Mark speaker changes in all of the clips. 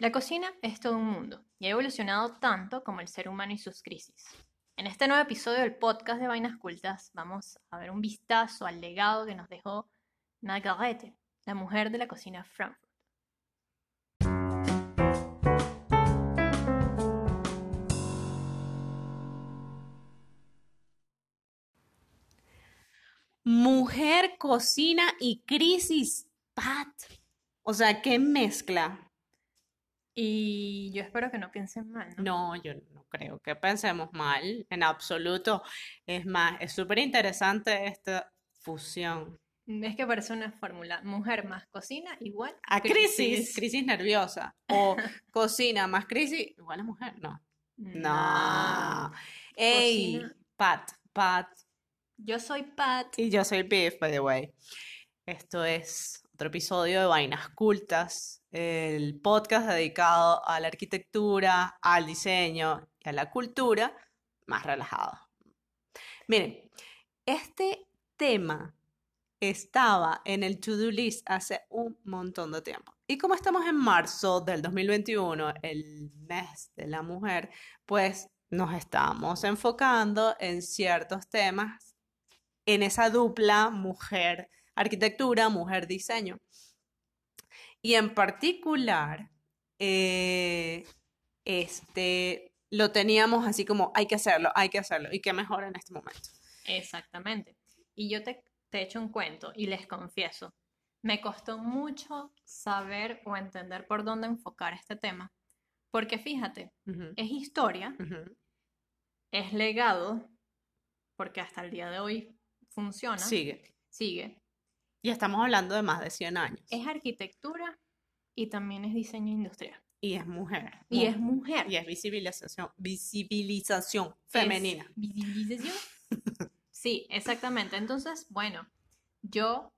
Speaker 1: La cocina es todo un mundo y ha evolucionado tanto como el ser humano y sus crisis. En este nuevo episodio del podcast de Vainas Cultas vamos a ver un vistazo al legado que nos dejó Margarete, la mujer de la cocina Frankfurt.
Speaker 2: Mujer, cocina y crisis. Pat. O sea, qué mezcla.
Speaker 1: Y yo espero que no piensen mal, ¿no?
Speaker 2: No, yo no creo que pensemos mal, en absoluto. Es más, es súper interesante esta fusión.
Speaker 1: Es que parece una fórmula. Mujer más cocina igual
Speaker 2: A crisis, crisis nerviosa. O cocina más crisis igual a mujer. No. No. Ey,
Speaker 1: Cocina.
Speaker 2: Pat, Pat.
Speaker 1: Yo soy Pat.
Speaker 2: Y yo soy Biff, by the way. Esto es otro episodio de Vainas Cultas, el podcast dedicado a la arquitectura, al diseño y a la cultura más relajado. Miren, este tema estaba en el to-do list hace un montón de tiempo. Y como estamos en marzo del 2021, el mes de la mujer, pues nos estamos enfocando en ciertos temas en esa dupla mujer arquitectura, mujer diseño. Y en particular, eh, este, lo teníamos así como hay que hacerlo, hay que hacerlo. Y qué mejor en este momento.
Speaker 1: Exactamente. Y yo te, te echo un cuento y les confieso, me costó mucho saber o entender por dónde enfocar este tema. Porque fíjate,
Speaker 2: Ujú,
Speaker 1: es historia,
Speaker 2: ujú.
Speaker 1: es legado, porque hasta el día de hoy funciona,
Speaker 2: Sigue.
Speaker 1: sigue.
Speaker 2: Y estamos hablando de más de 100 años.
Speaker 1: Es arquitectura y también es diseño industrial.
Speaker 2: Y es mujer.
Speaker 1: Y es mujer.
Speaker 2: Y es visibilización, visibilización
Speaker 1: Es
Speaker 2: femenina.
Speaker 1: visibilización. Sí, exactamente. Entonces, bueno, yo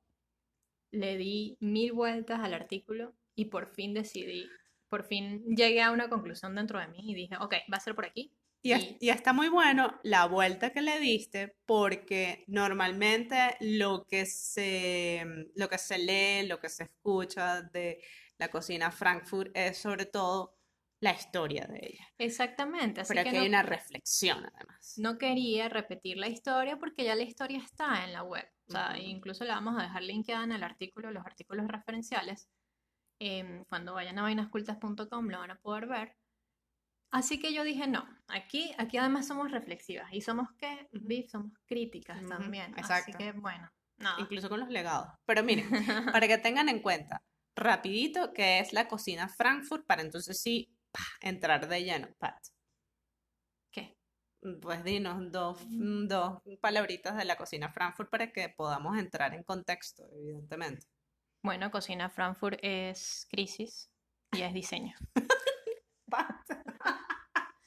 Speaker 1: le di mil vueltas al artículo y por fin decidí, por fin llegué a una conclusión dentro de mí y dije, ok, va a ser por aquí.
Speaker 2: Y,
Speaker 1: y
Speaker 2: está muy bueno la vuelta que le diste porque normalmente lo que se, lo que se lee, lo que se escucha de la cocina Frankfurt es sobre todo la historia de ella.
Speaker 1: Exactamente. Así
Speaker 2: Pero
Speaker 1: que no,
Speaker 2: hay una reflexión además.
Speaker 1: no quería repetir la historia porque ya la historia está en la web. O sea, incluso la vamos a dejar linkeada en el artículo, los artículos referenciales. Em, cuando vayan a vainascultas.com lo van a poder ver. Así que yo dije, no, aquí, aquí además somos reflexivas y somos que,
Speaker 2: Ujú.
Speaker 1: Viv, somos críticas también. Así
Speaker 2: exacto.
Speaker 1: que bueno, nada.
Speaker 2: Incluso con los legados. Pero miren, para que tengan en cuenta, rapidito, que es la cocina Frankfurt, para entonces sí entrar de lleno. Pat,
Speaker 1: ¿Qué?
Speaker 2: pues dinos dos, mm, dos palabritas de la cocina Frankfurt para que podamos entrar en contexto, evidentemente.
Speaker 1: Bueno, Cocina Frankfurt es crisis y es diseño. Y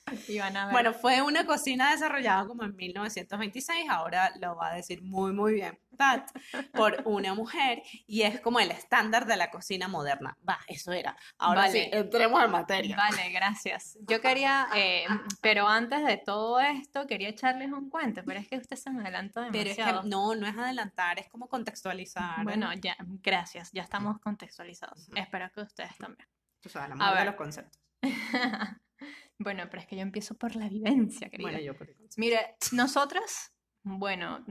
Speaker 1: ver.
Speaker 2: Bueno, fue una cocina desarrollada como en 1926, ahora lo va a decir muy, muy bien Pat, por una mujer, y es como el estándar de la cocina moderna. Va, eso era. Ahora
Speaker 1: Vale.
Speaker 2: sí, entremos en materia.
Speaker 1: Vale, gracias. Yo quería, eh, pero antes de todo esto, quería echarles un cuento, pero es que usted se me adelanta
Speaker 2: Pero es que
Speaker 1: demasiado.
Speaker 2: no, no es adelantar, es como contextualizar.
Speaker 1: Bueno, ya, gracias, ya estamos contextualizados.
Speaker 2: Ujú.
Speaker 1: Espero que ustedes también.
Speaker 2: Tú sabes, la
Speaker 1: A
Speaker 2: madre de
Speaker 1: ver.
Speaker 2: los conceptos.
Speaker 1: Bueno, pero es que yo empiezo por la vivencia, querida.
Speaker 2: Bueno, yo por el.
Speaker 1: Mire, nosotras, bueno,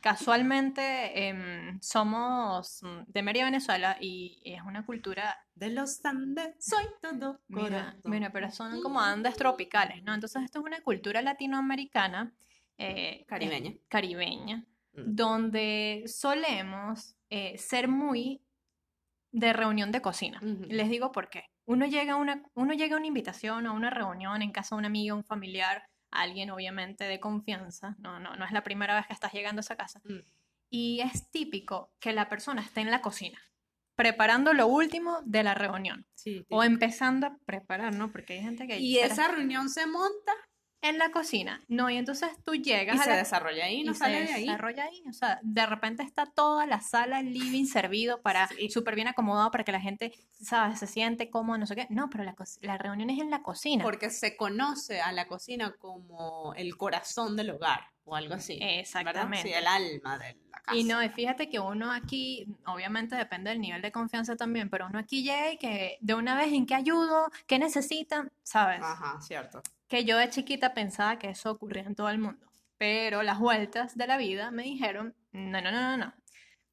Speaker 1: casualmente em, somos de Mérida, Venezuela, y es una cultura
Speaker 2: De los Andes soy todo
Speaker 1: Mira, mira, pero son como Andes tropicales, ¿no? Entonces esto es una cultura latinoamericana, eh,
Speaker 2: Caribeña.
Speaker 1: eh, caribeña,
Speaker 2: Mm.
Speaker 1: donde solemos eh, ser muy de reunión de cocina. Les digo por qué. Uno llega a una, uno llega a una invitación, a una reunión en casa de un amigo, un familiar, alguien obviamente de confianza, no, no, no es la primera vez que estás llegando a esa casa,
Speaker 2: Mm.
Speaker 1: y es típico que la persona esté en la cocina, preparando lo último de la reunión.
Speaker 2: Sí,
Speaker 1: O empezando a preparar, ¿no? Porque hay gente que...
Speaker 2: Y esa reunión se monta
Speaker 1: en la cocina. No, y entonces tú llegas
Speaker 2: Y
Speaker 1: a
Speaker 2: se
Speaker 1: la
Speaker 2: desarrolla ahí, no
Speaker 1: y se
Speaker 2: sale de ahí.
Speaker 1: desarrolla ahí. O sea, de repente está toda la sala, el living servido para
Speaker 2: Sí.
Speaker 1: súper bien acomodado para que la gente, ¿sabes? Se siente cómodo, no sé qué. No, pero la, co- la reunión es en la cocina.
Speaker 2: Porque se conoce a la cocina como el corazón del hogar o algo así.
Speaker 1: Exactamente.
Speaker 2: Sí, el alma de la casa.
Speaker 1: Y no, y fíjate que uno aquí, obviamente depende del nivel de confianza también, pero uno aquí llega y que de una vez en qué ayudo, qué necesitan, ¿sabes?
Speaker 2: Ajá, cierto.
Speaker 1: Que yo de chiquita pensaba que eso ocurría en todo el mundo, pero las vueltas de la vida me dijeron, no, no, no, no, no.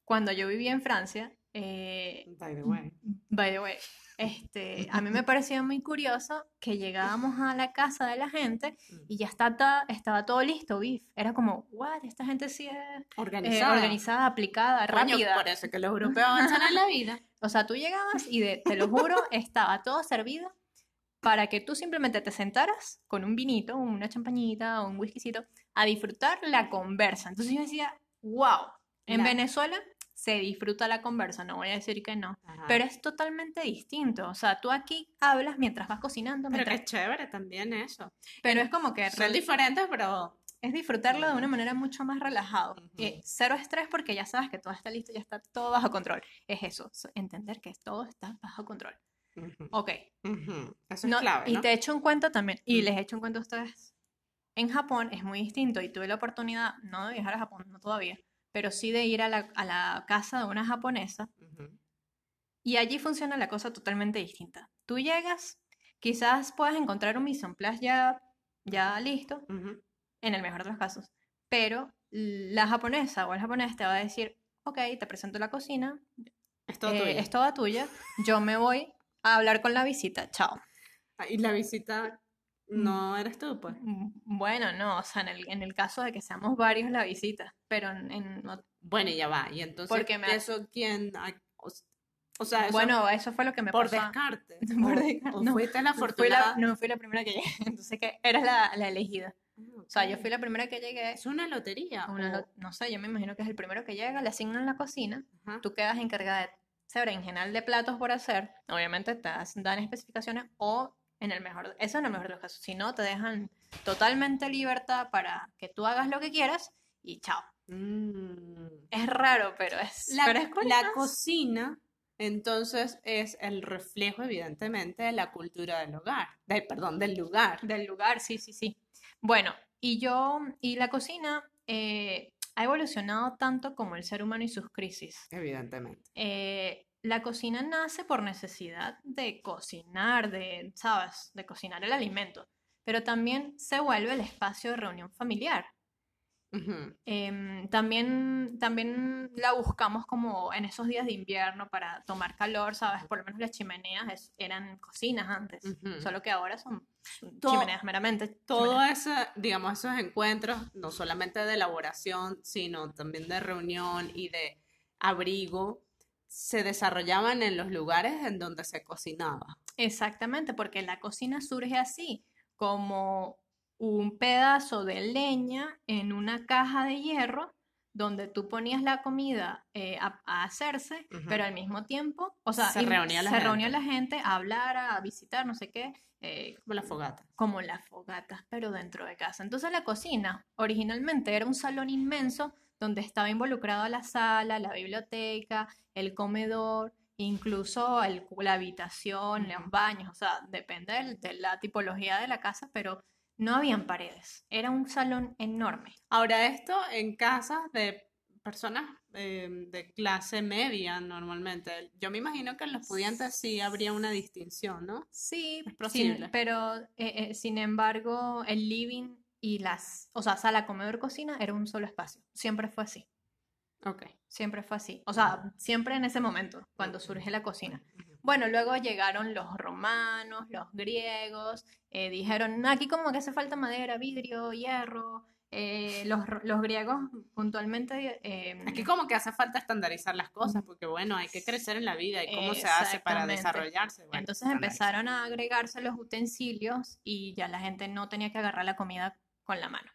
Speaker 1: Cuando yo vivía en Francia, eh,
Speaker 2: By the way.
Speaker 1: by the way, este, a mí me parecía muy curioso que llegábamos a la casa de la gente y ya está, ta- estaba todo listo, beef. Era como, what, esta gente sí es eh,
Speaker 2: Organizada.
Speaker 1: organizada, aplicada,
Speaker 2: Coño,
Speaker 1: rápida.
Speaker 2: por eso que los europeos avanzan en la vida.
Speaker 1: O sea, tú llegabas y de- te lo juro, estaba todo servido para que tú simplemente te sentaras con un vinito, una champañita o un whiskycito a disfrutar la conversa. Entonces yo decía, wow, en
Speaker 2: La-
Speaker 1: Venezuela se disfruta la conversa, no voy a decir que no,
Speaker 2: Ajá.
Speaker 1: pero es totalmente distinto. O sea, tú aquí hablas mientras vas cocinando,
Speaker 2: Pero
Speaker 1: mientras-
Speaker 2: qué chévere también eso.
Speaker 1: pero es como que
Speaker 2: Son diferentes, pero
Speaker 1: es disfrutarlo de una manera mucho más relajado. Eh, cero estrés porque ya sabes que todo está listo, ya está todo bajo control. Es eso, so- entender que todo está bajo control. Ok,
Speaker 2: ujú. Eso
Speaker 1: No,
Speaker 2: es clave,
Speaker 1: y
Speaker 2: ¿no?
Speaker 1: te echo un cuento también, y les echo un cuento a ustedes. En Japón es muy distinto y tuve la oportunidad, no de viajar a Japón, no todavía, pero sí de ir a la, a la casa de una japonesa
Speaker 2: Ujú.
Speaker 1: y allí funciona la cosa totalmente distinta. Tú llegas, quizás puedas encontrar un mise en place ya, ya listo, en el mejor de los casos, pero la japonesa o el japonés te va a decir, ok, te presento la cocina,
Speaker 2: Es todo
Speaker 1: eh,
Speaker 2: tuyo.
Speaker 1: es toda tuya, yo me voy a hablar con la visita, chao.
Speaker 2: Ah, Y la visita no eres tú, pues.
Speaker 1: Mm, Bueno, no, o sea, en el, en el caso de que seamos varios la visita, pero en, en ot-
Speaker 2: Bueno, ya va. Y entonces,
Speaker 1: Porque me
Speaker 2: ¿eso quién? O, sea, eso
Speaker 1: bueno, eso fue lo que me
Speaker 2: por
Speaker 1: pasó.
Speaker 2: descarte.
Speaker 1: Por descarte,
Speaker 2: o
Speaker 1: no,
Speaker 2: fuiste la
Speaker 1: Fui la-
Speaker 2: afortunada.
Speaker 1: no fui la primera que llegué, entonces que eras la, la elegida.
Speaker 2: Ah,
Speaker 1: O sea, yo fui la primera que llegué,
Speaker 2: Es una lotería.
Speaker 1: una
Speaker 2: o-
Speaker 1: no sé, yo me imagino que es el primero que llega, le asignan la cocina,
Speaker 2: Ajá.
Speaker 1: tú quedas encargada de ese berenjenal de platos por hacer, obviamente te dan especificaciones o en el mejor, eso en el mejor de los casos, si no te dejan totalmente libertad para que tú hagas lo que quieras y chao.
Speaker 2: Mm.
Speaker 1: Es raro, pero es,
Speaker 2: La,
Speaker 1: pero es
Speaker 2: la
Speaker 1: curioso.
Speaker 2: cocina, entonces, es el reflejo, evidentemente, de la cultura del hogar. Del, perdón, del lugar.
Speaker 1: Del lugar, sí, sí, sí. Bueno, y yo, y la cocina eh, ha evolucionado tanto como el ser humano y sus crisis.
Speaker 2: Evidentemente.
Speaker 1: Eh, la cocina nace por necesidad de cocinar, de, ¿sabes? De cocinar el alimento, pero también se vuelve el espacio de reunión familiar. Em, también, también la buscamos como en esos días de invierno para tomar calor, ¿sabes? Por lo menos las chimeneas es- eran cocinas antes, solo que ahora son chimeneas meramente.
Speaker 2: Todo ese, digamos, esos encuentros, no solamente de elaboración, sino también de reunión y de abrigo, se desarrollaban en los lugares en donde se cocinaba.
Speaker 1: Exactamente, porque la cocina surge así, como un pedazo de leña en una caja de hierro donde tú ponías la comida eh, a, a hacerse, pero al mismo tiempo, o sea,
Speaker 2: Se reunía la
Speaker 1: se
Speaker 2: gente.
Speaker 1: reunía la gente a hablar, a visitar, no sé qué, eh,
Speaker 2: Como la fogata.
Speaker 1: como las fogatas, pero dentro de casa. Entonces la cocina originalmente era un salón inmenso donde estaba involucrada la sala, la biblioteca, el comedor, incluso el- la habitación, los
Speaker 2: Ujú.
Speaker 1: baños, o sea, depende de la tipología de la casa, pero no habían paredes, era un salón enorme.
Speaker 2: Ahora, esto en casas de personas eh, de clase media normalmente. Yo me imagino que en los pudientes sí habría una distinción, ¿no?
Speaker 1: Sí,
Speaker 2: Es
Speaker 1: sin-
Speaker 2: posible.
Speaker 1: pero eh, eh, sin embargo, el living y las, o sea, sala, comedor, cocina era un solo espacio, siempre fue así.
Speaker 2: Ok.
Speaker 1: Siempre fue así. O sea, siempre en ese momento, cuando surge la cocina. Bueno, luego llegaron los romanos, los griegos, eh, dijeron, "No, aquí como que hace falta madera, vidrio, hierro. Eh, los, los griegos puntualmente... eh,
Speaker 2: Aquí como que hace falta estandarizar las cosas, porque bueno, hay que crecer en la vida y cómo se hace para desarrollarse. Bueno,
Speaker 1: entonces empezaron a agregarse los utensilios y ya la gente no tenía que agarrar la comida con la mano.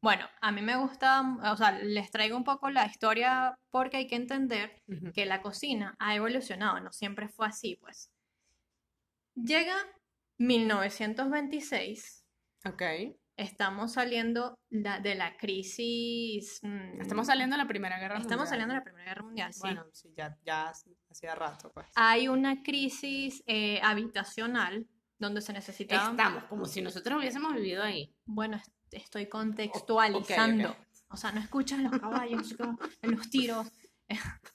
Speaker 1: Bueno, a mí me gusta, o sea, les traigo un poco la historia porque hay que entender que la cocina ha evolucionado, no siempre fue así, pues. Llega 1926
Speaker 2: Ok.
Speaker 1: estamos saliendo la- de la crisis. mm,
Speaker 2: Estamos saliendo de la Primera Guerra
Speaker 1: estamos
Speaker 2: Mundial.
Speaker 1: saliendo de la Primera Guerra Mundial, sí.
Speaker 2: Bueno, sí, ya, ya hacía rato, pues.
Speaker 1: Hay una crisis eh, habitacional donde se necesitaba.
Speaker 2: Estamos, como si nosotros hubiésemos vivido ahí.
Speaker 1: Bueno, estoy contextualizando. O sea, no escuchan los caballos, los tiros.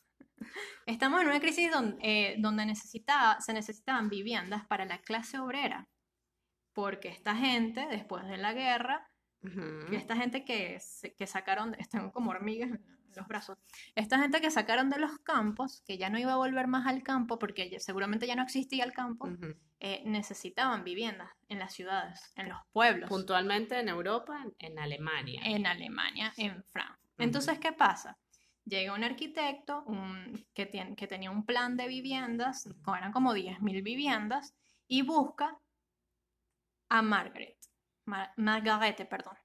Speaker 1: Estamos en una crisis donde, eh, donde necesitaba, se necesitaban viviendas para la clase obrera. Porque esta gente, después de la guerra, Y esta gente que, que sacaron, están como hormigas en los brazos, esta gente que sacaron de los campos, que ya no iba a volver más al campo, porque seguramente ya no existía el campo, eh, necesitaban viviendas en las ciudades, en los pueblos.
Speaker 2: Puntualmente en Europa, en, Alemania.
Speaker 1: en Alemania, en.
Speaker 2: Ujú.
Speaker 1: Entonces, ¿qué pasa? Llega un arquitecto un- que, tiene, que tenía un plan de viviendas, eran como 10.000 viviendas, y busca a Margaret. Mar- Margarete, perdón.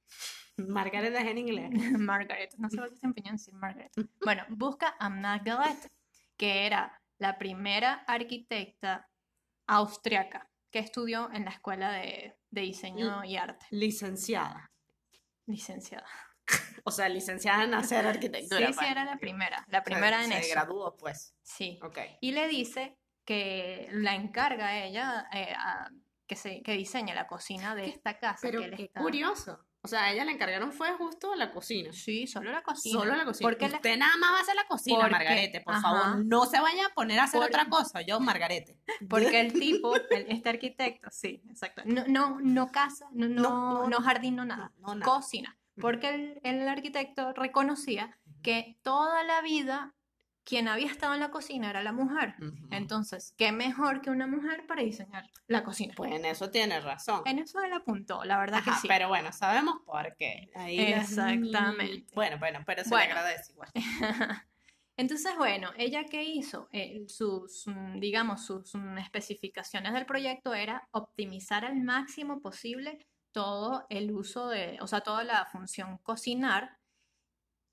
Speaker 2: Margaret es en inglés.
Speaker 1: Margaret, no sé por qué se empeñó en decir Margaret. Bueno, busca a Margaret, que era la primera arquitecta austriaca que estudió en la escuela de, de diseño y arte,
Speaker 2: Licenciada.
Speaker 1: licenciada.
Speaker 2: O sea, licenciada en hacer arquitectura.
Speaker 1: Sí, sí,
Speaker 2: pues.
Speaker 1: era la primera, la
Speaker 2: O sea,
Speaker 1: primera en
Speaker 2: se
Speaker 1: eso.
Speaker 2: graduó, pues.
Speaker 1: Sí.
Speaker 2: Ok.
Speaker 1: Y le dice que la encarga a ella eh, a- que, se, que diseñe la cocina de esta casa.
Speaker 2: Pero
Speaker 1: que él
Speaker 2: qué
Speaker 1: está-
Speaker 2: curioso. O sea, a ella le encargaron fue justo la cocina.
Speaker 1: Sí, solo la cocina.
Speaker 2: Solo la cocina.
Speaker 1: Porque la-
Speaker 2: Usted nada más va a hacer la cocina,
Speaker 1: Porque-
Speaker 2: Margarete. Por
Speaker 1: ajá.
Speaker 2: favor, no se vaya a poner a hacer otra cosa. Yo, Margarete.
Speaker 1: Porque el tipo, el- este arquitecto, sí, exacto. No, no, no casa, no, no,
Speaker 2: No, no,
Speaker 1: jardín, no nada.
Speaker 2: No, nada.
Speaker 1: Cocina. Porque el, el arquitecto reconocía que toda la vida quien había estado en la cocina era la mujer.
Speaker 2: Ujú.
Speaker 1: Entonces, ¿qué mejor que una mujer para diseñar la cocina?
Speaker 2: Pues en eso tiene razón.
Speaker 1: En eso él apuntó, la verdad que
Speaker 2: Ajá,
Speaker 1: sí.
Speaker 2: Pero bueno, sabemos por qué. Ahí las-
Speaker 1: Exactamente.
Speaker 2: Bueno, bueno, pero se
Speaker 1: Bueno.
Speaker 2: le agradece igual.
Speaker 1: Entonces, bueno, ella qué hizo, Eh, sus, mm, digamos, sus mm, especificaciones del proyecto era optimizar al máximo posible todo el uso de, o sea, toda la función cocinar.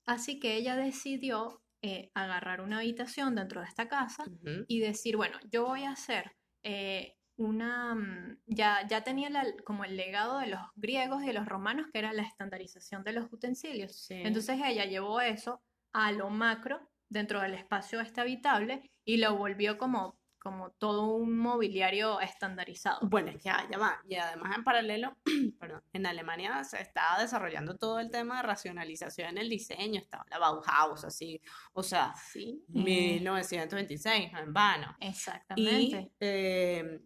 Speaker 1: Así que ella decidió eh, agarrar una habitación dentro de esta casa y decir, bueno, yo voy a hacer eh, una, mm, ya, ya tenía la- como el legado de los griegos y de los romanos, que era la estandarización de los utensilios.
Speaker 2: Sí.
Speaker 1: Entonces ella llevó eso a lo macro dentro del espacio este habitable y lo volvió como, como todo un mobiliario estandarizado.
Speaker 2: Bueno, es que ah, ya va. Y además en paralelo, perdón, en Alemania se estaba desarrollando todo el tema de racionalización en el diseño, estaba la Bauhaus, así, o sea,
Speaker 1: Sí, eh,
Speaker 2: 1926, no en vano. Y
Speaker 1: exactamente.
Speaker 2: eh,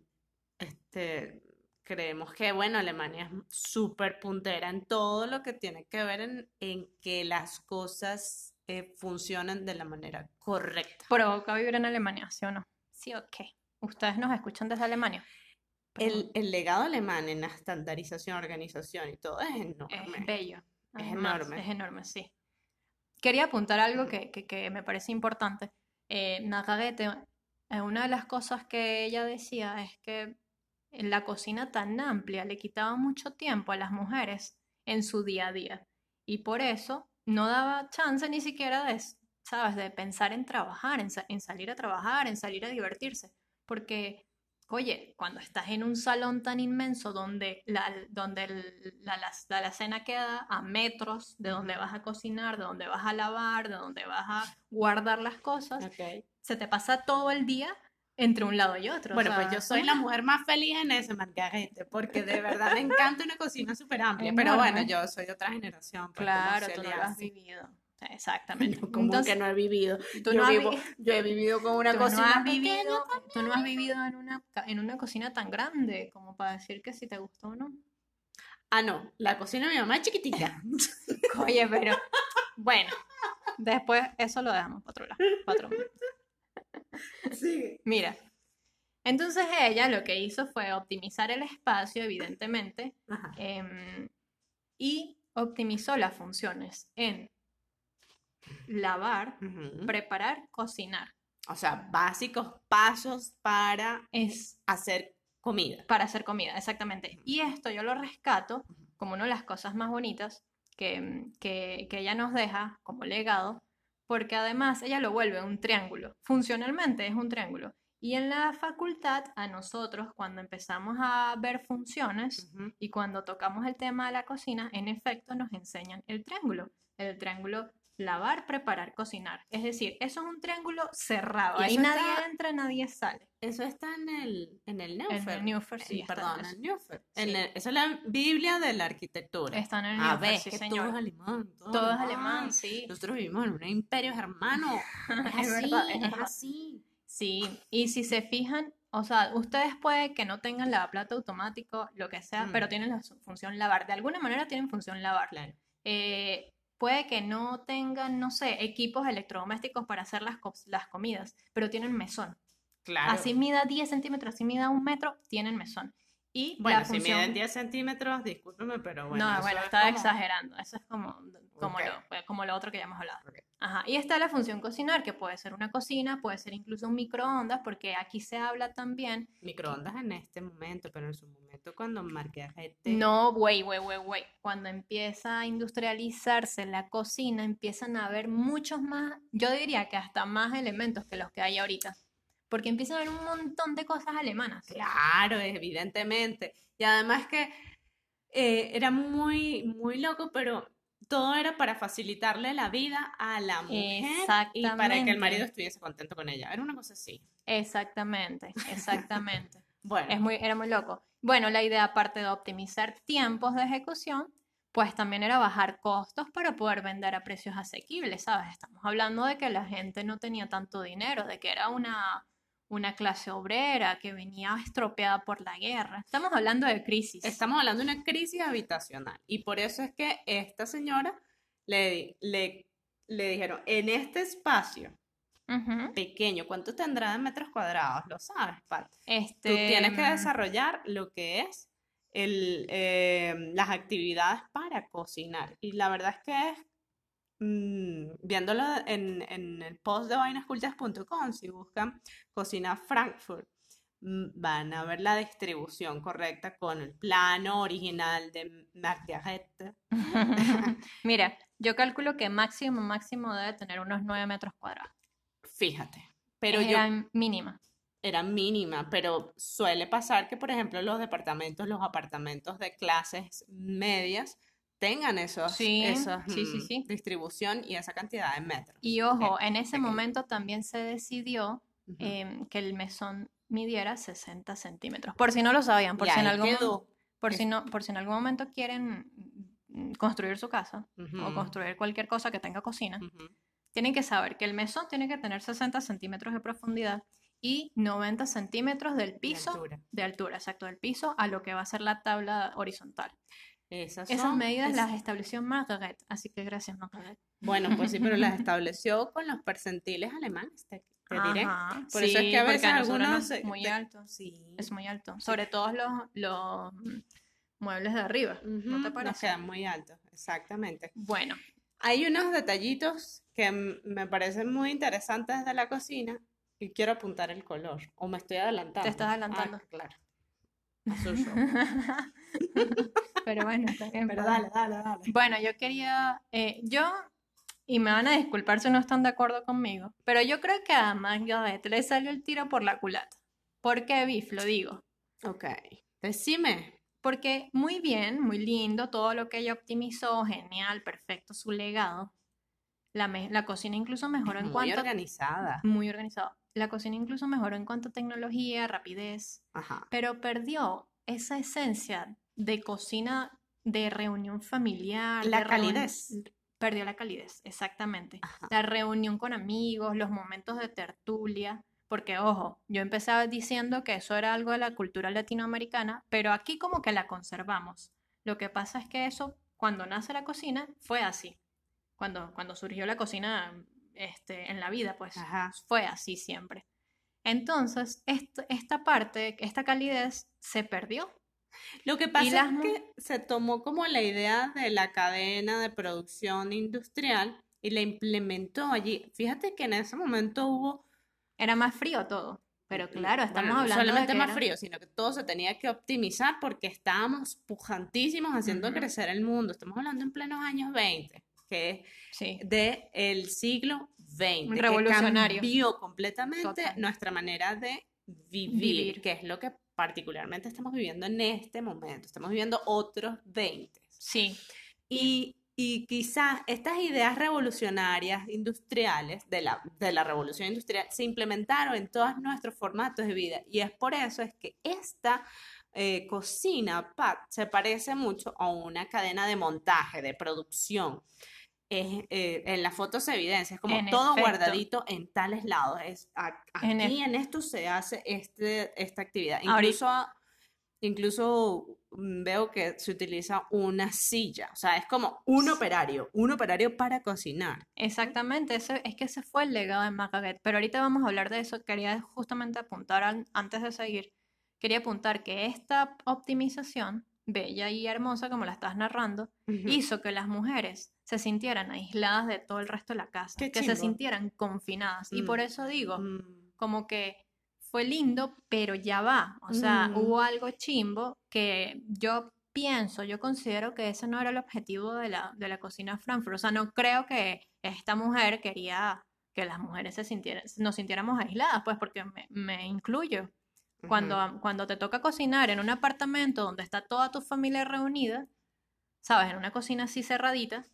Speaker 2: este, creemos que, bueno, Alemania es súper puntera en todo lo que tiene que ver en, en que las cosas eh, funcionen de la manera correcta.
Speaker 1: Provoca vivir en Alemania, ¿sí o no? Sí, ok. Ustedes nos escuchan desde Alemania.
Speaker 2: El, el legado alemán en la estandarización, organización y todo es
Speaker 1: Es
Speaker 2: enorme.
Speaker 1: bello.
Speaker 2: Es enorme.
Speaker 1: Es enorme, sí. Quería apuntar algo que, que- que me parece importante. Eh, Margarete, eh, una de las cosas que ella decía es que la cocina tan amplia le quitaba mucho tiempo a las mujeres en su día a día. Y por eso no daba chance ni siquiera de, ¿sabes?, de pensar en trabajar, en, sa- en salir a trabajar, en salir a divertirse. Porque Oye, cuando estás en un salón tan inmenso donde la, donde el- la, la, la alacena queda a metros de donde vas a cocinar, de donde vas a lavar, de donde vas a guardar las cosas,
Speaker 2: Ok.
Speaker 1: se te pasa todo el día entre un lado y otro. o
Speaker 2: Bueno,
Speaker 1: sea,
Speaker 2: pues yo soy la mujer más feliz en ese margarete, porque de verdad me encanta una cocina súper amplia. Pero bueno, yo soy de otra generación. pues, ¿cómo
Speaker 1: Claro, tú no lo has vivido. Exactamente.
Speaker 2: Como
Speaker 1: Entonces,
Speaker 2: que no he vivido.
Speaker 1: tú
Speaker 2: yo,
Speaker 1: no has
Speaker 2: vivo-
Speaker 1: vi-
Speaker 2: yo he vivido con una
Speaker 1: tú no
Speaker 2: cocina
Speaker 1: has
Speaker 2: pequeña.
Speaker 1: vivido, tú no has vivido en una, en una cocina tan grande como para decir que si te gustó o no.
Speaker 2: Ah, no, la cocina de mi mamá es chiquitita.
Speaker 1: Oye, pero bueno, después eso lo dejamos para otro lado, para otro
Speaker 2: sí.
Speaker 1: Mira, entonces ella lo que hizo fue optimizar el espacio, evidentemente, em, y optimizó las funciones en lavar, preparar, cocinar.
Speaker 2: O sea, básicos pasos para
Speaker 1: Es
Speaker 2: hacer comida.
Speaker 1: para hacer comida, exactamente. Y esto yo lo rescato como una de las cosas más bonitas que, que, que ella nos deja como legado, porque además ella lo vuelve un triángulo. Funcionalmente es un triángulo. Y en la facultad, a nosotros, cuando empezamos a ver funciones y cuando tocamos el tema de la cocina, en efecto nos enseñan el triángulo. El triángulo lavar, preparar, cocinar. Es decir, eso es un triángulo cerrado.
Speaker 2: Y
Speaker 1: Ahí nadie
Speaker 2: está-
Speaker 1: entra, nadie sale.
Speaker 2: Eso está en el, en el
Speaker 1: En
Speaker 2: Neufer.
Speaker 1: el Newfer, sí,
Speaker 2: Eh,
Speaker 1: está
Speaker 2: Perdón,
Speaker 1: eso.
Speaker 2: en el Neufer. En
Speaker 1: Sí.
Speaker 2: el- es la Biblia de la arquitectura.
Speaker 1: Están en el
Speaker 2: A
Speaker 1: Newfer,
Speaker 2: ver,
Speaker 1: sí,
Speaker 2: que
Speaker 1: señor.
Speaker 2: todo es alemán. Todo,
Speaker 1: Todo es alemán, sí.
Speaker 2: Nosotros vivimos en un imperio germano. Es
Speaker 1: Es
Speaker 2: así,
Speaker 1: verdad, es
Speaker 2: así.
Speaker 1: Sí, y si se fijan, o sea, ustedes puede que no tengan lavaplato automático, lo que sea, pero
Speaker 2: Mm.
Speaker 1: tienen la función lavar. De alguna manera tienen función lavar.
Speaker 2: Claro.
Speaker 1: Eh, puede que no tengan, no sé, equipos electrodomésticos para hacer las, co- las comidas, pero tienen mesón.
Speaker 2: Claro.
Speaker 1: Así mida 10 centímetros, así mida un metro, tienen mesón. Y
Speaker 2: Bueno,
Speaker 1: la
Speaker 2: si miden 10 centímetros, discúlpeme, pero bueno.
Speaker 1: no, bueno,
Speaker 2: es
Speaker 1: estaba
Speaker 2: como-
Speaker 1: exagerando. Eso es como, como, lo, como lo otro que ya hemos hablado. Ajá. Y está la función cocinar, que puede ser una cocina, puede ser incluso un microondas, porque aquí se habla también.
Speaker 2: Microondas en este momento, pero en su momento cuando Margarete...
Speaker 1: No, güey, güey, güey, güey. Cuando empieza a industrializarse la cocina, empiezan a haber muchos más, yo diría que hasta más elementos que los que hay ahorita. Porque empiezan a haber un montón de cosas alemanas.
Speaker 2: Claro, evidentemente. Y además que eh, era muy, muy loco, pero todo era para facilitarle la vida a la mujer y para que el marido estuviese contento con ella. Era una cosa así.
Speaker 1: Exactamente, exactamente.
Speaker 2: Bueno,
Speaker 1: Es muy, era muy loco. Bueno, la idea, aparte de optimizar tiempos de ejecución, pues también era bajar costos para poder vender a precios asequibles, ¿sabes? Estamos hablando de que la gente no tenía tanto dinero, de que era una, una clase obrera que venía estropeada por la guerra. Estamos hablando de crisis.
Speaker 2: estamos hablando de una crisis habitacional y por eso es que esta señora le, le, le dijeron, en este espacio pequeño, ¿cuánto tendrá de metros cuadrados? Lo sabes, Pat.
Speaker 1: Este,
Speaker 2: Tú tienes que
Speaker 1: mm,
Speaker 2: desarrollar lo que es el, eh, las actividades para cocinar. Y la verdad es que es, mm, viéndolo en, en el post de vainascultas.com, si buscan cocina Frankfurt, mm, van a ver la distribución correcta con el plano original de Margarete.
Speaker 1: Mira, yo calculo que máximo, máximo debe tener unos 9 metros cuadrados.
Speaker 2: Fíjate. Pero yo
Speaker 1: Era mínima.
Speaker 2: era mínima, pero suele pasar que, por ejemplo, los departamentos, los apartamentos de clases medias tengan esos,
Speaker 1: Sí,
Speaker 2: esos,
Speaker 1: sí, sí,
Speaker 2: mm,
Speaker 1: sí.
Speaker 2: distribución y esa cantidad de metros.
Speaker 1: Y ojo, en ese momento también se decidió em, que el mesón midiera 60 centímetros. Por si no lo sabían, por si en algún, por si no, por si en algún momento quieren mm, construir su casa o construir cualquier cosa que tenga cocina, tienen que saber que el mesón tiene que tener 60 centímetros de profundidad y 90 centímetros del
Speaker 2: De
Speaker 1: piso
Speaker 2: altura.
Speaker 1: de altura, exacto, del piso a lo que va a ser la tabla horizontal.
Speaker 2: Esas
Speaker 1: Esas
Speaker 2: son-
Speaker 1: medidas
Speaker 2: es-
Speaker 1: las estableció Margaret, así que gracias Margaret.
Speaker 2: Bueno, pues sí, pero las estableció con los percentiles alemanes, te, te diré.
Speaker 1: Ajá,
Speaker 2: Por eso es
Speaker 1: sí,
Speaker 2: que a veces algunos
Speaker 1: nos-
Speaker 2: se-
Speaker 1: muy
Speaker 2: te-
Speaker 1: alto.
Speaker 2: Sí.
Speaker 1: Es muy alto. Sobre todo los, los muebles de arriba. ¿No te
Speaker 2: nos
Speaker 1: parece?
Speaker 2: quedan muy altos, exactamente.
Speaker 1: Bueno,
Speaker 2: Hay unos detallitos que me parecen muy interesantes de la cocina y quiero apuntar el color. O me estoy adelantando.
Speaker 1: Te estás
Speaker 2: Ah,
Speaker 1: adelantando.
Speaker 2: claro.
Speaker 1: Pero bueno, está bien.
Speaker 2: Pero dale, dale, dale.
Speaker 1: Bueno, yo quería, eh, yo, y me van a disculpar si no están de acuerdo conmigo, pero yo creo que a Margaret le salió el tiro por la culata. ¿Por qué, Biff? Lo digo.
Speaker 2: Ok. Decime.
Speaker 1: Porque muy bien, muy lindo, todo lo que ella optimizó, genial, perfecto, su legado. La, me- la cocina incluso mejoró en
Speaker 2: Muy
Speaker 1: cuanto...
Speaker 2: organizada.
Speaker 1: Muy organizado. La cocina incluso mejoró en cuanto a tecnología, rapidez,
Speaker 2: Ajá.
Speaker 1: pero perdió esa esencia de cocina de reunión familiar.
Speaker 2: La calidez.
Speaker 1: Perdió la calidez, exactamente.
Speaker 2: Ajá.
Speaker 1: La reunión con amigos, los momentos de tertulia. Porque, ojo, yo empezaba diciendo que eso era algo de la cultura latinoamericana, pero aquí como que la conservamos. Lo que pasa es que eso, cuando nace la cocina, fue así. Cuando, cuando surgió la cocina este, en la vida, pues
Speaker 2: Ajá.
Speaker 1: fue así siempre. Entonces, est- esta parte, esta calidez se perdió.
Speaker 2: Lo que pasa
Speaker 1: las
Speaker 2: es que se tomó como la idea de la cadena de producción industrial y la implementó allí. Fíjate que en ese momento hubo
Speaker 1: Era más frío todo. Pero claro, estamos
Speaker 2: Bueno, no
Speaker 1: hablando de
Speaker 2: solamente
Speaker 1: que
Speaker 2: más
Speaker 1: era-
Speaker 2: frío, sino que todo se tenía que optimizar porque estábamos pujantísimos haciendo crecer el mundo. Estamos hablando en plenos años 20, que
Speaker 1: Sí.
Speaker 2: es de el siglo XX, que
Speaker 1: Revolucionario.
Speaker 2: cambió completamente
Speaker 1: Total.
Speaker 2: nuestra manera de vivir,
Speaker 1: Vivir.
Speaker 2: que es lo que particularmente estamos viviendo en este momento. Estamos viviendo otros 20.
Speaker 1: Sí,
Speaker 2: Y, y quizás estas ideas revolucionarias industriales de la, de la revolución industrial se implementaron en todos nuestros formatos de vida. Y es por eso es que esta eh, cocina, Pat, se parece mucho a una cadena de montaje, de producción. Es, eh, en la foto se evidencia, es como
Speaker 1: En
Speaker 2: todo
Speaker 1: efecto.
Speaker 2: guardadito en tales lados. Es, a-
Speaker 1: En
Speaker 2: aquí en esto se hace este, esta actividad.
Speaker 1: Ahorita-
Speaker 2: Incluso, incluso mm, veo que se utiliza una silla, o sea, es como un operario, un operario para cocinar.
Speaker 1: exactamente. Ese, es que ese fue el legado de Margaret. Pero ahorita vamos a hablar de eso. Quería justamente apuntar, al- antes de seguir, quería apuntar que esta optimización, bella y hermosa como la estás narrando, hizo que las mujeres se sintieran aisladas de todo el resto de la casa,
Speaker 2: Qué
Speaker 1: que se sintieran confinadas. Y
Speaker 2: Mm.
Speaker 1: por eso digo,
Speaker 2: Mm,
Speaker 1: como que fue lindo, pero ya va. O sea,
Speaker 2: Mm.
Speaker 1: hubo algo chimbo que yo pienso, yo considero que ese no era el objetivo de la, de la cocina Frankfurt. O sea, no creo que esta mujer quería que las mujeres se sintieran, nos sintiéramos aisladas, pues porque me, me incluyo. Cuando, cuando te toca cocinar en un apartamento donde está toda tu familia reunida, sabes, en una cocina así cerradita,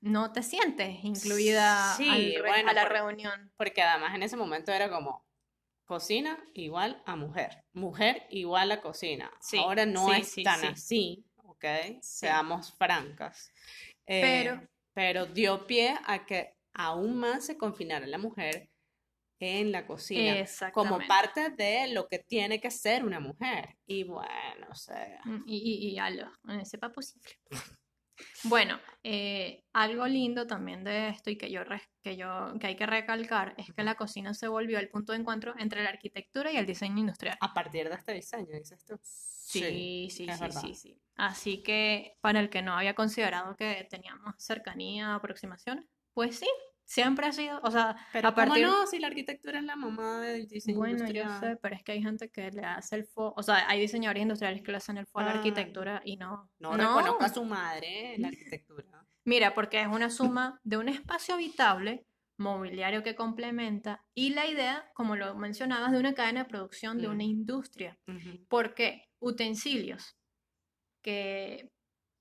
Speaker 1: no te sientes incluida
Speaker 2: Sí,
Speaker 1: al
Speaker 2: bueno,
Speaker 1: a la
Speaker 2: por-
Speaker 1: reunión.
Speaker 2: Porque además en ese momento era como cocina igual a mujer, mujer igual a cocina.
Speaker 1: Sí,
Speaker 2: Ahora no
Speaker 1: sí,
Speaker 2: es tan
Speaker 1: sí.
Speaker 2: así, ¿ok? Seamos francas. Eh,
Speaker 1: Pero-
Speaker 2: pero dio pie a que aún más se confinara la mujer en la cocina como parte de lo que tiene que ser una mujer. Y bueno, o sea,
Speaker 1: Mm, Y, y, y algo, eh, sepa posible. Bueno, eh, algo lindo también de esto y que yo, que yo que hay que recalcar es que la cocina se volvió el punto de encuentro entre la arquitectura y el diseño industrial.
Speaker 2: a partir de este diseño, dices tú.
Speaker 1: Sí, sí, sí, sí, sí. Así que para el que no había considerado que teníamos cercanía, aproximaciones, pues sí, siempre ha sido, o sea,
Speaker 2: Pero
Speaker 1: a partir...
Speaker 2: ¿cómo no? Si la arquitectura es la mamá del diseño
Speaker 1: Bueno, yo
Speaker 2: industrial.
Speaker 1: sé, pero es que hay gente que le hace el fo, o sea, hay diseñadores industriales que le hacen el fo a la
Speaker 2: Ah,
Speaker 1: arquitectura y no.
Speaker 2: No, reconozco a su madre la arquitectura.
Speaker 1: Mira, porque es una suma de un espacio habitable, mobiliario que complementa y la idea, como lo mencionabas, de una cadena de producción de
Speaker 2: Mm.
Speaker 1: una industria.
Speaker 2: Ujú.
Speaker 1: ¿Por qué? Utensilios. Que,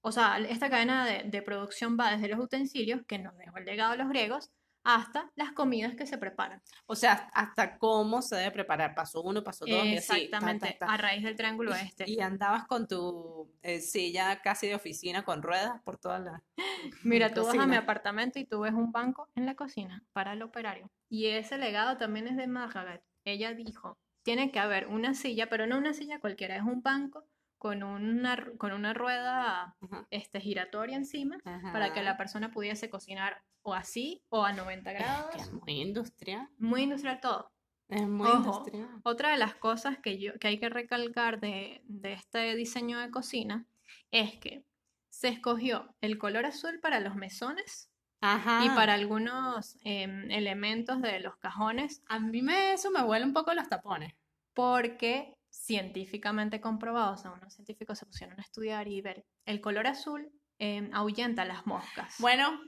Speaker 1: o sea, esta cadena de, de producción va desde los utensilios, que nos dejó el legado de los griegos, hasta las comidas que se preparan.
Speaker 2: O sea, hasta cómo se debe preparar. Paso uno, paso dos, y así. ta,
Speaker 1: Exactamente,
Speaker 2: ta, ta.
Speaker 1: a raíz del triángulo este.
Speaker 2: Y andabas con tu eh, silla casi de oficina con ruedas por toda la
Speaker 1: Mira, tú vas a mi
Speaker 2: cocina.
Speaker 1: apartamento y tú ves un banco en la cocina para el operario. Y ese legado también es de Margaret. Ella dijo, tiene que haber una silla, pero no una silla cualquiera, es un banco con una, con una rueda
Speaker 2: Ajá,
Speaker 1: este, giratoria encima para que
Speaker 2: ajá.
Speaker 1: la persona pudiese cocinar o así o a 90
Speaker 2: Es que
Speaker 1: grados.
Speaker 2: es muy industrial.
Speaker 1: Muy industrial todo.
Speaker 2: Es muy
Speaker 1: Ojo,
Speaker 2: industrial.
Speaker 1: Otra de las cosas que, yo, que hay que recalcar de, de este diseño de cocina es que se escogió el color azul para los mesones
Speaker 2: Ajá.
Speaker 1: y para algunos em, elementos de los cajones
Speaker 2: A mí me, eso me huele un poco los tapones.
Speaker 1: porque científicamente comprobado, o sea, unos científicos se pusieron a estudiar y ver, el color azul em, ahuyenta las moscas.
Speaker 2: Bueno,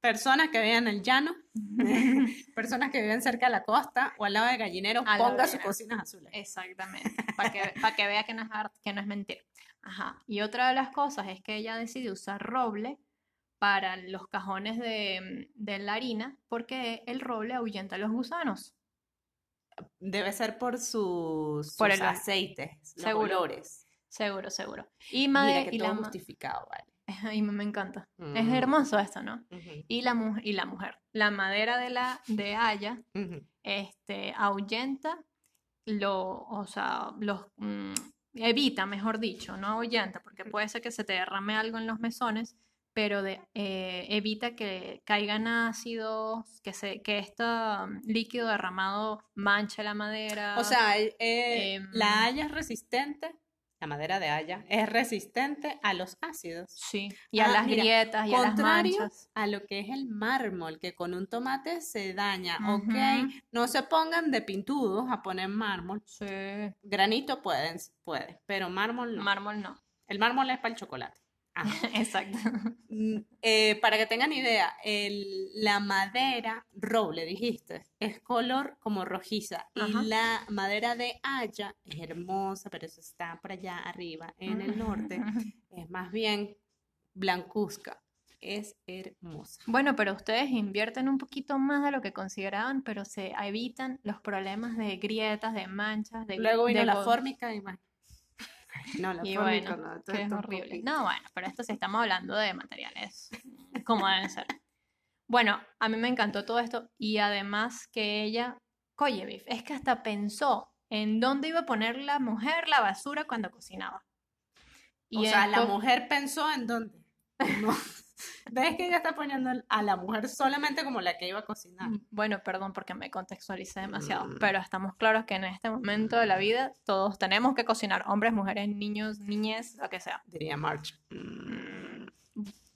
Speaker 2: personas que viven en el llano, personas que viven cerca de la costa o al lado de gallineros,
Speaker 1: Al lado
Speaker 2: ponga sus cocinas azules.
Speaker 1: Exactamente, para que, pa' que vea que no, es, art- que no es mentira. Ajá. Y otra de las cosas es que ella decidió usar roble para los cajones de, de la harina porque el roble ahuyenta a los gusanos.
Speaker 2: Debe ser por sus,
Speaker 1: Por
Speaker 2: sus
Speaker 1: el-
Speaker 2: aceites, los
Speaker 1: Seguro.
Speaker 2: olores.
Speaker 1: Seguro, seguro. Y,
Speaker 2: Mira
Speaker 1: made-
Speaker 2: que
Speaker 1: y
Speaker 2: todo
Speaker 1: la,
Speaker 2: justificado, vale.
Speaker 1: y me, me encanta. Es hermoso esto, ¿no? Y la, mu- y la mujer. La madera de la de haya este, ahuyenta, lo, o sea, los, mm, evita, mejor dicho, no ahuyenta, porque puede ser que se te derrame algo en los mesones, pero de, eh, evita que caigan ácidos, que, se, que este mm, líquido derramado manche la madera.
Speaker 2: O sea, eh, eh,
Speaker 1: em,
Speaker 2: la haya es resistente, la madera de haya es resistente a los ácidos.
Speaker 1: sí, y a
Speaker 2: Ah,
Speaker 1: las
Speaker 2: mira,
Speaker 1: grietas y a las manchas.
Speaker 2: a lo que es el mármol, que con un tomate se daña, ¿ok?
Speaker 1: Ujú.
Speaker 2: No se pongan de pintudos a poner mármol.
Speaker 1: Sí,
Speaker 2: Granito pueden, puede, pero mármol no.
Speaker 1: mármol no.
Speaker 2: El mármol es para el chocolate. Ajá.
Speaker 1: Exacto.
Speaker 2: Mm, eh, para que tengan idea, el- la madera roble, dijiste, es color como rojiza. Y la madera de haya es hermosa, pero eso está por allá arriba, en el norte. Es más bien blancuzca. Es hermosa.
Speaker 1: Bueno, pero ustedes invierten un poquito más de lo que consideraban, pero se evitan los problemas de grietas, de manchas, de
Speaker 2: Luego vino
Speaker 1: de
Speaker 2: la fórmica y. No, la
Speaker 1: Y bueno,
Speaker 2: no,
Speaker 1: que es horrible.
Speaker 2: poquito.
Speaker 1: No, bueno, pero esto sí estamos hablando de materiales como deben ser. Bueno, a mí me encantó todo esto y además que ella, oye, Biff, es que hasta pensó en dónde iba a poner la mujer la basura cuando cocinaba.
Speaker 2: O sea, la mujer pensó en dónde. No. ¿Ves que ella está poniendo a la mujer solamente como la que iba a cocinar?
Speaker 1: Mm, Bueno, perdón porque me contextualicé demasiado,
Speaker 2: Mm.
Speaker 1: pero estamos claros que en este momento de la vida todos tenemos que cocinar, hombres, mujeres, niños, niñes, lo que sea.
Speaker 2: Diría March. Mm,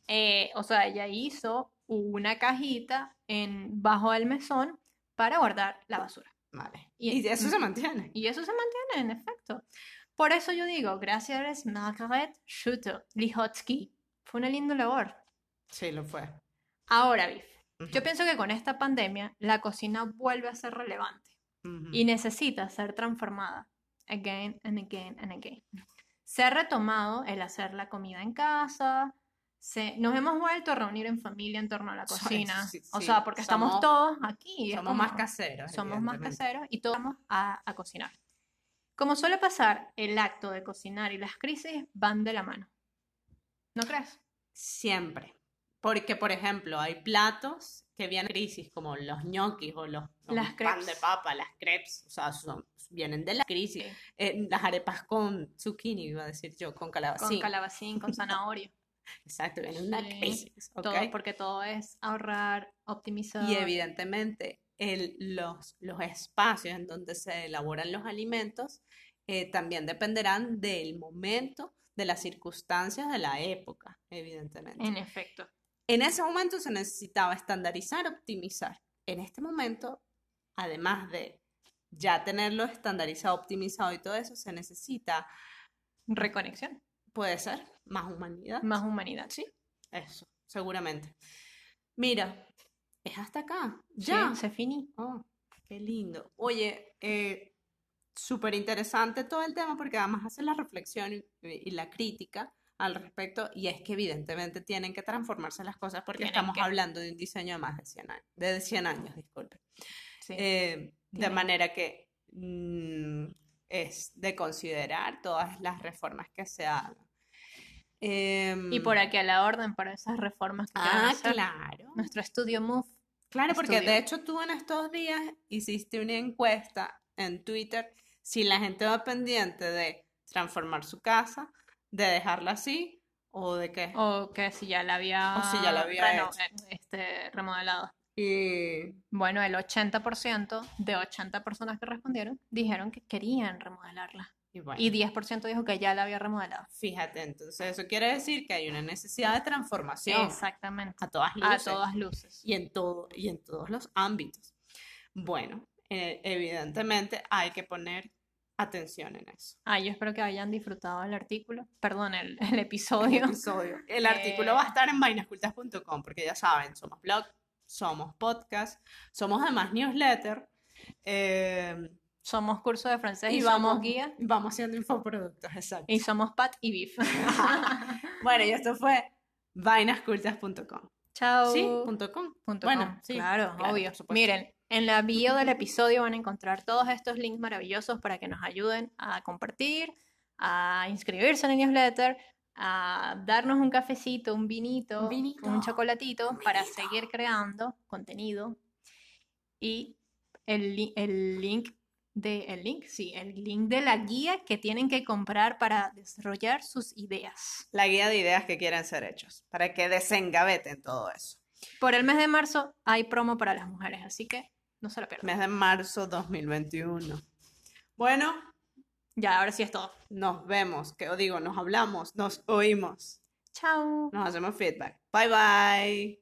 Speaker 1: Eh, o sea, ella hizo una cajita en bajo del mesón para guardar la basura.
Speaker 2: Vale.
Speaker 1: Y-
Speaker 2: Y eso se mantiene.
Speaker 1: Y eso se mantiene, en efecto. Por eso yo digo, gracias Margaret Schutter, Lihotzky. Fue una linda labor.
Speaker 2: Sí, lo fue.
Speaker 1: Ahora, Biff,
Speaker 2: Ujú,
Speaker 1: yo pienso que con esta pandemia la cocina vuelve a ser relevante.
Speaker 2: ujú.
Speaker 1: y necesita ser transformada again and again and again. Se ha retomado el hacer la comida en casa, se, nos hemos vuelto a reunir en familia en torno a la cocina,
Speaker 2: sí,
Speaker 1: o
Speaker 2: sí,
Speaker 1: sea, porque estamos
Speaker 2: somos-
Speaker 1: todos aquí,
Speaker 2: Somos más
Speaker 1: como-
Speaker 2: caseros.
Speaker 1: somos más caseros y todos vamos a, a cocinar. Como suele pasar, el acto de cocinar y las crisis van de la mano. ¿No crees?
Speaker 2: Siempre. Porque, por ejemplo, hay platos que vienen en crisis, como los ñoquis o los,
Speaker 1: Las
Speaker 2: pan de papa, las crepes, o sea, son- vienen de la crisis. Eh, las arepas con zucchini, iba a decir yo, con
Speaker 1: Con
Speaker 2: calabacín.
Speaker 1: calabacín, con zanahoria,
Speaker 2: Exacto, viene una
Speaker 1: Sí,
Speaker 2: crisis, ¿ok?
Speaker 1: todo, porque todo es ahorrar, optimizar.
Speaker 2: Y evidentemente el- los, los espacios en donde se elaboran los alimentos eh, también dependerán del momento, de las circunstancias de la época, evidentemente.
Speaker 1: En efecto.
Speaker 2: En ese momento se necesitaba estandarizar, optimizar. En este momento, además de ya tenerlo estandarizado, optimizado y todo eso, se necesita,
Speaker 1: Reconexión.
Speaker 2: puede ser, más humanidad.
Speaker 1: Más humanidad.
Speaker 2: Sí, eso, seguramente. Mira, es hasta acá.
Speaker 1: Sí,
Speaker 2: Ya.
Speaker 1: se finí.
Speaker 2: Oh, qué lindo. Oye, eh, súper interesante todo el tema porque además hace la reflexión y, y la crítica al respecto y es que evidentemente tienen que transformarse las cosas porque
Speaker 1: Tienen
Speaker 2: estamos
Speaker 1: que.
Speaker 2: hablando de un diseño de más de 100 años, de 100 años, disculpe.
Speaker 1: Sí.
Speaker 2: Eh, de manera que mm, es de considerar todas las reformas que se hagan.
Speaker 1: y
Speaker 2: Em,
Speaker 1: por aquí a la orden para esas reformas que
Speaker 2: Ah,
Speaker 1: hacer.
Speaker 2: claro.
Speaker 1: Nuestro estudio Move.
Speaker 2: Claro, porque
Speaker 1: estudio.
Speaker 2: de hecho tú en estos días hiciste una encuesta en Twitter si la gente va pendiente de transformar su casa, de dejarla así o de qué.
Speaker 1: O que si ya la había,
Speaker 2: O si ya la había
Speaker 1: reno-
Speaker 2: hecho.
Speaker 1: este, remodelado.
Speaker 2: Y
Speaker 1: Bueno, el 80% de 80 personas que respondieron dijeron que querían remodelarla.
Speaker 2: y bueno,
Speaker 1: Y 10% dijo que ya la había remodelado.
Speaker 2: fíjate, entonces eso quiere decir que hay una necesidad de transformación
Speaker 1: Exactamente.
Speaker 2: a todas
Speaker 1: A
Speaker 2: luces
Speaker 1: todas luces.
Speaker 2: y en todo y en todos los ámbitos. Bueno, eh, evidentemente hay que poner atención en eso.
Speaker 1: Ah, yo espero que hayan disfrutado el artículo. Perdón, el, el
Speaker 2: el
Speaker 1: episodio.
Speaker 2: episodio. El
Speaker 1: Eh,
Speaker 2: artículo va a estar en vainascultas.com porque ya saben, somos blog, somos podcast, somos además newsletter eh,
Speaker 1: Somos curso de francés y,
Speaker 2: y
Speaker 1: vamos
Speaker 2: somos-
Speaker 1: guía.
Speaker 2: Vamos haciendo infoproductos, exacto.
Speaker 1: Y somos Pat y Beef.
Speaker 2: Bueno, y esto fue vainascultas.com.
Speaker 1: Chao.
Speaker 2: Sí, punto com.
Speaker 1: Punto
Speaker 2: Bueno,
Speaker 1: com.
Speaker 2: sí,
Speaker 1: claro,
Speaker 2: claro,
Speaker 1: obvio. Miren, en la bio del episodio van a encontrar todos estos links maravillosos para que nos ayuden a compartir, a inscribirse en el newsletter, a darnos un cafecito, un vinito,
Speaker 2: Un vinito,
Speaker 1: un chocolatito
Speaker 2: un
Speaker 1: para seguir creando contenido. Y el link de el link, sí, el link de la guía que tienen que comprar para desarrollar sus ideas.
Speaker 2: La guía de ideas que quieren ser hechos, para que desengaveten todo eso.
Speaker 1: Por el mes de marzo hay promo para las mujeres, así que no se la pierdan.
Speaker 2: Mes de marzo 2021. Bueno.
Speaker 1: Ya, ahora sí es todo.
Speaker 2: Nos vemos, que os digo, nos hablamos, nos oímos.
Speaker 1: Chao.
Speaker 2: Nos hacemos feedback. Bye bye.